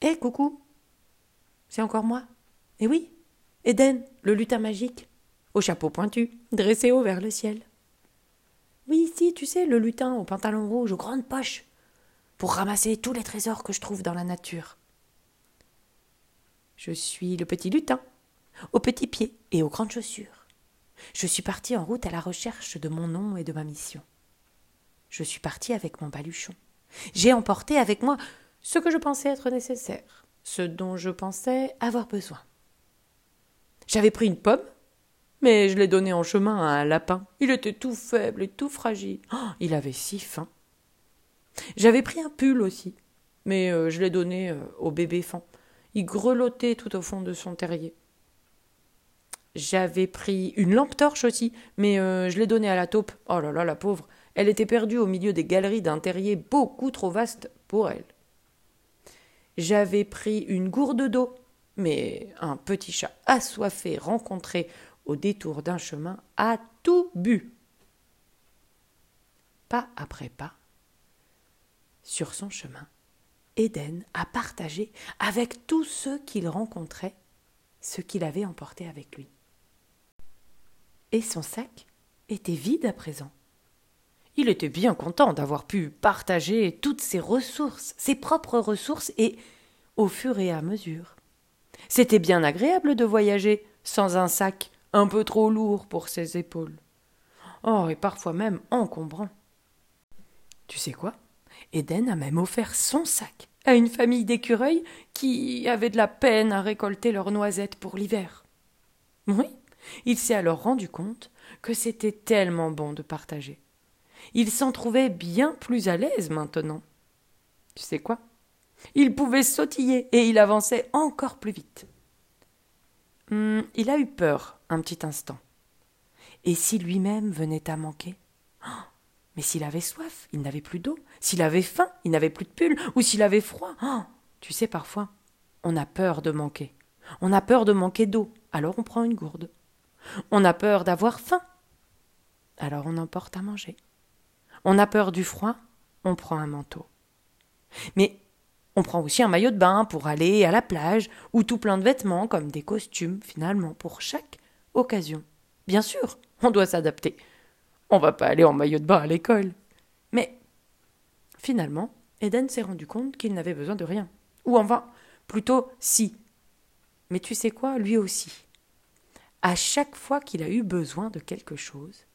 Hé, coucou C'est encore moi Eh oui Eden, le lutin magique, au chapeau pointu, dressé haut vers le ciel. Oui, si, tu sais, le lutin au pantalon rouge, aux grandes poches, pour ramasser tous les trésors que je trouve dans la nature. Je suis le petit lutin, aux petits pieds et aux grandes chaussures. Je suis parti en route à la recherche de mon nom et de ma mission. Je suis parti avec mon baluchon. J'ai emporté avec moi ce que je pensais être nécessaire, ce dont je pensais avoir besoin. J'avais pris une pomme, mais je l'ai donnée en chemin à un lapin. Il était tout faible et tout fragile. Oh, il avait si faim. J'avais pris un pull aussi, mais euh, je l'ai donné euh, au bébé fan. Il grelottait tout au fond de son terrier. J'avais pris une lampe torche aussi, mais euh, je l'ai donnée à la taupe. Oh là là, la pauvre. Elle était perdue au milieu des galeries d'un terrier beaucoup trop vaste pour elle. J'avais pris une gourde d'eau, mais un petit chat assoiffé rencontré au détour d'un chemin a tout bu. Pas après pas, sur son chemin, Éden a partagé avec tous ceux qu'il rencontrait ce qu'il avait emporté avec lui. Et son sac était vide à présent. Il était bien content d'avoir pu partager toutes ses ressources, ses propres ressources, et au fur et à mesure. C'était bien agréable de voyager sans un sac un peu trop lourd pour ses épaules. Oh, et parfois même encombrant. Tu sais quoi? Eden a même offert son sac à une famille d'écureuils qui avait de la peine à récolter leurs noisettes pour l'hiver. Oui, il s'est alors rendu compte que c'était tellement bon de partager. Il s'en trouvait bien plus à l'aise maintenant. Tu sais quoi? Il pouvait sautiller et il avançait encore plus vite. Hum, il a eu peur un petit instant. Et si lui-même venait à manquer? Oh, Mais s'il avait soif, il n'avait plus d'eau. S'il avait faim, il n'avait plus de pull. Ou s'il avait froid. Oh, tu sais, parfois, on a peur de manquer. On a peur de manquer d'eau. Alors on prend une gourde. On a peur d'avoir faim. Alors on emporte à manger. On a peur du froid, on prend un manteau. Mais on prend aussi un maillot de bain pour aller à la plage, ou tout plein de vêtements comme des costumes, finalement, pour chaque occasion. Bien sûr, on doit s'adapter. On va pas aller en maillot de bain à l'école. Mais finalement, Eden s'est rendu compte qu'il n'avait besoin de rien. Ou enfin, plutôt si. Mais tu sais quoi, lui aussi? À chaque fois qu'il a eu besoin de quelque chose,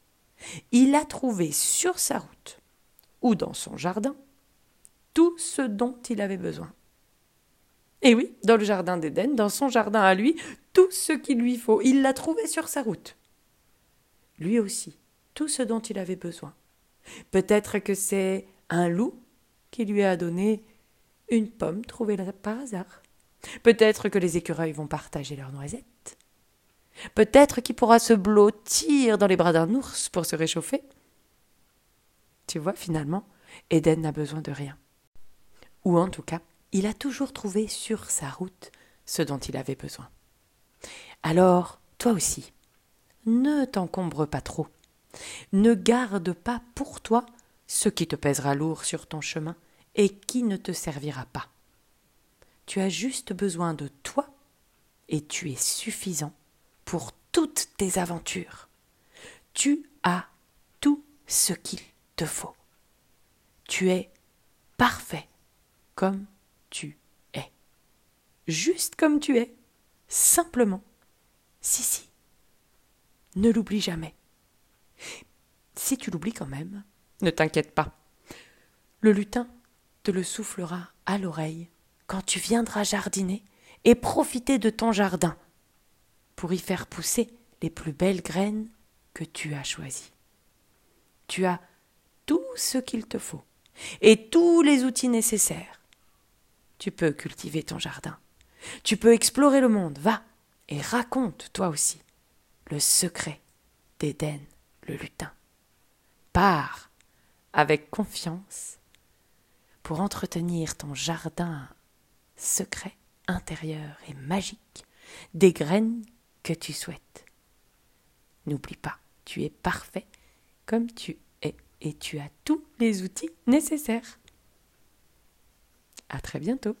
il a trouvé sur sa route ou dans son jardin tout ce dont il avait besoin. Et oui, dans le jardin d'Éden, dans son jardin à lui, tout ce qu'il lui faut, il l'a trouvé sur sa route. Lui aussi, tout ce dont il avait besoin. Peut-être que c'est un loup qui lui a donné une pomme trouvée par hasard. Peut-être que les écureuils vont partager leurs noisettes. Peut-être qu'il pourra se blottir dans les bras d'un ours pour se réchauffer. Tu vois, finalement, Eden n'a besoin de rien. Ou en tout cas, il a toujours trouvé sur sa route ce dont il avait besoin. Alors, toi aussi, ne t'encombre pas trop. Ne garde pas pour toi ce qui te pèsera lourd sur ton chemin et qui ne te servira pas. Tu as juste besoin de toi et tu es suffisant pour toutes tes aventures. Tu as tout ce qu'il te faut. Tu es parfait comme tu es. Juste comme tu es. Simplement. Si, si. Ne l'oublie jamais. Si tu l'oublies quand même, ne t'inquiète pas. Le lutin te le soufflera à l'oreille quand tu viendras jardiner et profiter de ton jardin pour y faire pousser les plus belles graines que tu as choisies. Tu as tout ce qu'il te faut et tous les outils nécessaires. Tu peux cultiver ton jardin. Tu peux explorer le monde. Va et raconte toi aussi le secret d'Éden le lutin. Pars avec confiance pour entretenir ton jardin secret intérieur et magique des graines tu souhaites. N'oublie pas, tu es parfait comme tu es et tu as tous les outils nécessaires. À très bientôt.